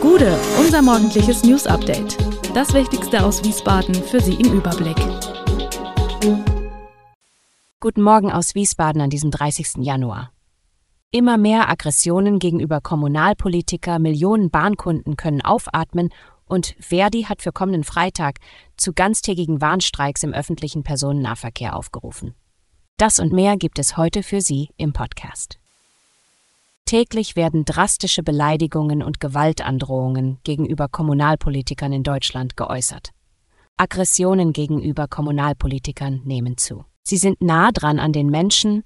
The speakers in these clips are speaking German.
Gude, unser morgendliches News Update. Das Wichtigste aus Wiesbaden für Sie im Überblick. Guten Morgen aus Wiesbaden an diesem 30. Januar. Immer mehr Aggressionen gegenüber Kommunalpolitiker, Millionen Bahnkunden können aufatmen und Verdi hat für kommenden Freitag zu ganztägigen Warnstreiks im öffentlichen Personennahverkehr aufgerufen. Das und mehr gibt es heute für Sie im Podcast. Täglich werden drastische Beleidigungen und Gewaltandrohungen gegenüber Kommunalpolitikern in Deutschland geäußert. Aggressionen gegenüber Kommunalpolitikern nehmen zu. Sie sind nah dran an den Menschen,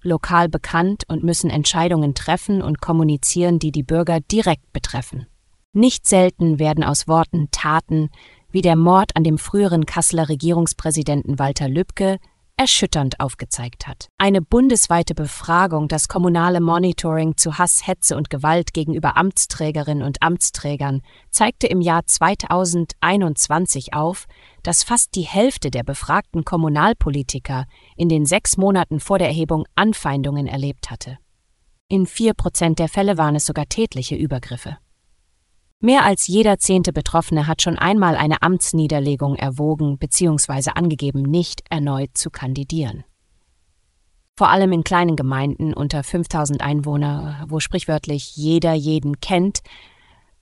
lokal bekannt und müssen Entscheidungen treffen und kommunizieren, die die Bürger direkt betreffen. Nicht selten werden aus Worten Taten, wie der Mord an dem früheren Kasseler Regierungspräsidenten Walter Lübcke, erschütternd aufgezeigt hat. Eine bundesweite Befragung, das kommunale Monitoring zu Hass, Hetze und Gewalt gegenüber Amtsträgerinnen und Amtsträgern, zeigte im Jahr 2021 auf, dass fast die Hälfte der befragten Kommunalpolitiker in den sechs Monaten vor der Erhebung Anfeindungen erlebt hatte. In vier Prozent der Fälle waren es sogar tätliche Übergriffe. Mehr als jeder zehnte Betroffene hat schon einmal eine Amtsniederlegung erwogen bzw. angegeben, nicht erneut zu kandidieren. Vor allem in kleinen Gemeinden unter 5000 Einwohner, wo sprichwörtlich jeder jeden kennt,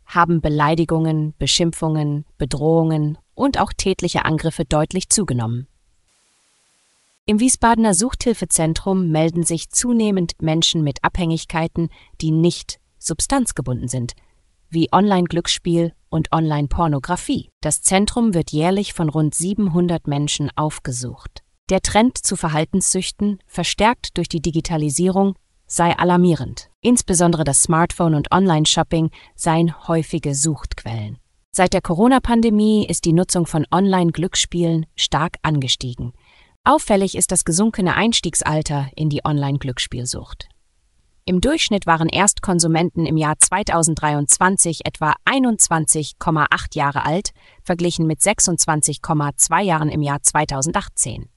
haben Beleidigungen, Beschimpfungen, Bedrohungen und auch tätliche Angriffe deutlich zugenommen. Im Wiesbadener Suchthilfezentrum melden sich zunehmend Menschen mit Abhängigkeiten, die nicht substanzgebunden sind – wie Online-Glücksspiel und Online-Pornografie. Das Zentrum wird jährlich von rund 700 Menschen aufgesucht. Der Trend zu Verhaltenssüchten, verstärkt durch die Digitalisierung, sei alarmierend. Insbesondere das Smartphone und Online-Shopping seien häufige Suchtquellen. Seit der Corona-Pandemie ist die Nutzung von Online-Glücksspielen stark angestiegen. Auffällig ist das gesunkene Einstiegsalter in die Online-Glücksspielsucht. Im Durchschnitt waren Erstkonsumenten im Jahr 2023 etwa 21,8 Jahre alt, verglichen mit 26,2 Jahren im Jahr 2018.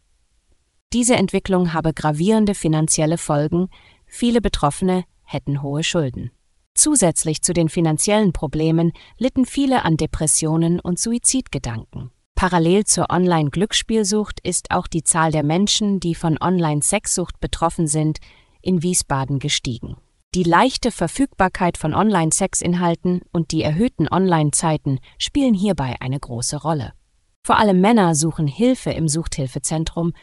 Diese Entwicklung habe gravierende finanzielle Folgen, viele Betroffene hätten hohe Schulden. Zusätzlich zu den finanziellen Problemen litten viele an Depressionen und Suizidgedanken. Parallel zur Online-Glücksspielsucht ist auch die Zahl der Menschen, die von Online-Sexsucht betroffen sind, in Wiesbaden gestiegen. Die leichte Verfügbarkeit von Online-Sexinhalten und die erhöhten Online-Zeiten spielen hierbei eine große Rolle. Vor allem Männer suchen Hilfe im Suchthilfezentrum,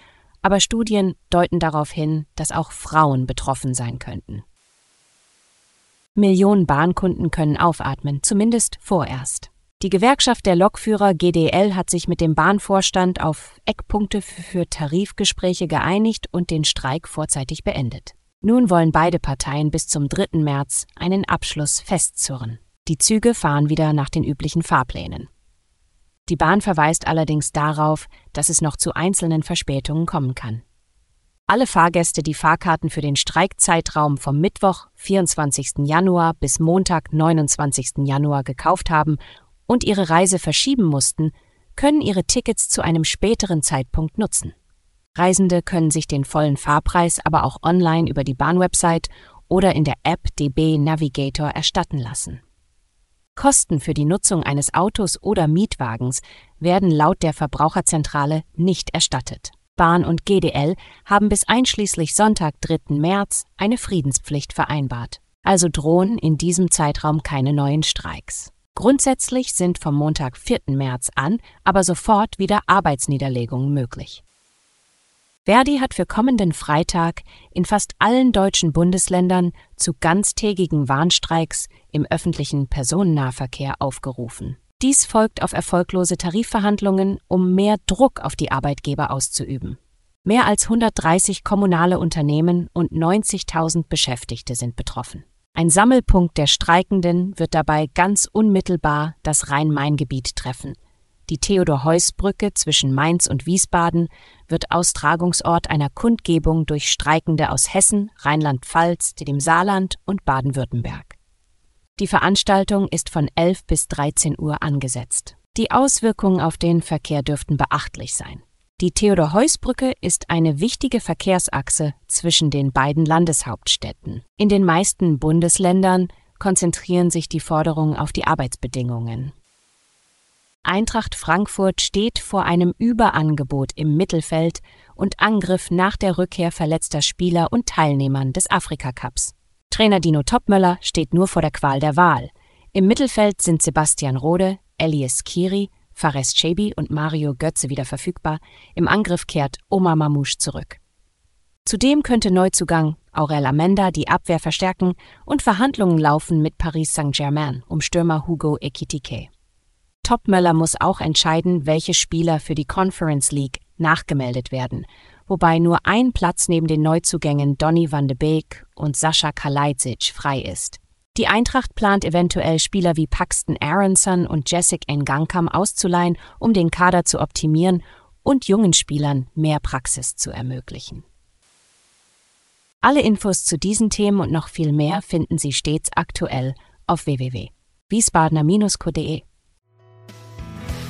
aber Studien deuten darauf hin, dass auch Frauen betroffen sein könnten. Millionen Bahnkunden können aufatmen, zumindest vorerst. Die Gewerkschaft der Lokführer GDL hat sich mit dem Bahnvorstand auf Eckpunkte für Tarifgespräche geeinigt und den Streik vorzeitig beendet. Nun wollen beide Parteien bis zum 3. März einen Abschluss festzurren. Die Züge fahren wieder nach den üblichen Fahrplänen. Die Bahn verweist allerdings darauf, dass es noch zu einzelnen Verspätungen kommen kann. Alle Fahrgäste, die Fahrkarten für den Streikzeitraum vom Mittwoch, 24. Januar bis Montag, 29. Januar gekauft haben und ihre Reise verschieben mussten, können ihre Tickets zu einem späteren Zeitpunkt nutzen. Reisende können sich den vollen Fahrpreis aber auch online über die Bahnwebsite oder in der App DB Navigator erstatten lassen. Kosten für die Nutzung eines Autos oder Mietwagens werden laut der Verbraucherzentrale nicht erstattet. Bahn und GDL haben bis einschließlich Sonntag, 3. März eine Friedenspflicht vereinbart. Also drohen in diesem Zeitraum keine neuen Streiks. Grundsätzlich sind vom Montag, 4. März an aber sofort wieder Arbeitsniederlegungen möglich. Verdi hat für kommenden Freitag in fast allen deutschen Bundesländern zu ganztägigen Warnstreiks im öffentlichen Personennahverkehr aufgerufen. Dies folgt auf erfolglose Tarifverhandlungen, um mehr Druck auf die Arbeitgeber auszuüben. Mehr als 130 kommunale Unternehmen und 90.000 Beschäftigte sind betroffen. Ein Sammelpunkt der Streikenden wird dabei ganz unmittelbar das Rhein-Main-Gebiet treffen, die Theodor-Heuss-Brücke zwischen Mainz und Wiesbaden wird Austragungsort einer Kundgebung durch Streikende aus Hessen, Rheinland-Pfalz, dem Saarland und Baden-Württemberg. Die Veranstaltung ist von 11 bis 13 Uhr angesetzt. Die Auswirkungen auf den Verkehr dürften beachtlich sein. Die Theodor-Heuss-Brücke ist eine wichtige Verkehrsachse zwischen den beiden Landeshauptstädten. In den meisten Bundesländern konzentrieren sich die Forderungen auf die Arbeitsbedingungen. Eintracht Frankfurt steht vor einem Überangebot im Mittelfeld und Angriff nach der Rückkehr verletzter Spieler und Teilnehmern des Afrika-Cups. Trainer Dino Topmöller steht nur vor der Qual der Wahl. Im Mittelfeld sind Sebastian Rode, Elias Kiri, Fares Chebi und Mario Götze wieder verfügbar. Im Angriff kehrt Omar Mamouche zurück. Zudem könnte Neuzugang Aurel Amenda die Abwehr verstärken und Verhandlungen laufen mit Paris Saint-Germain um Stürmer Hugo Ekitike. Topmöller muss auch entscheiden, welche Spieler für die Conference League nachgemeldet werden, wobei nur ein Platz neben den Neuzugängen Donny van de Beek und Sascha Kalajdzic frei ist. Die Eintracht plant eventuell Spieler wie Paxton Aronson und Jessic Ngankam auszuleihen, um den Kader zu optimieren und jungen Spielern mehr Praxis zu ermöglichen. Alle Infos zu diesen Themen und noch viel mehr finden Sie stets aktuell auf www.wiesbadener-co.de.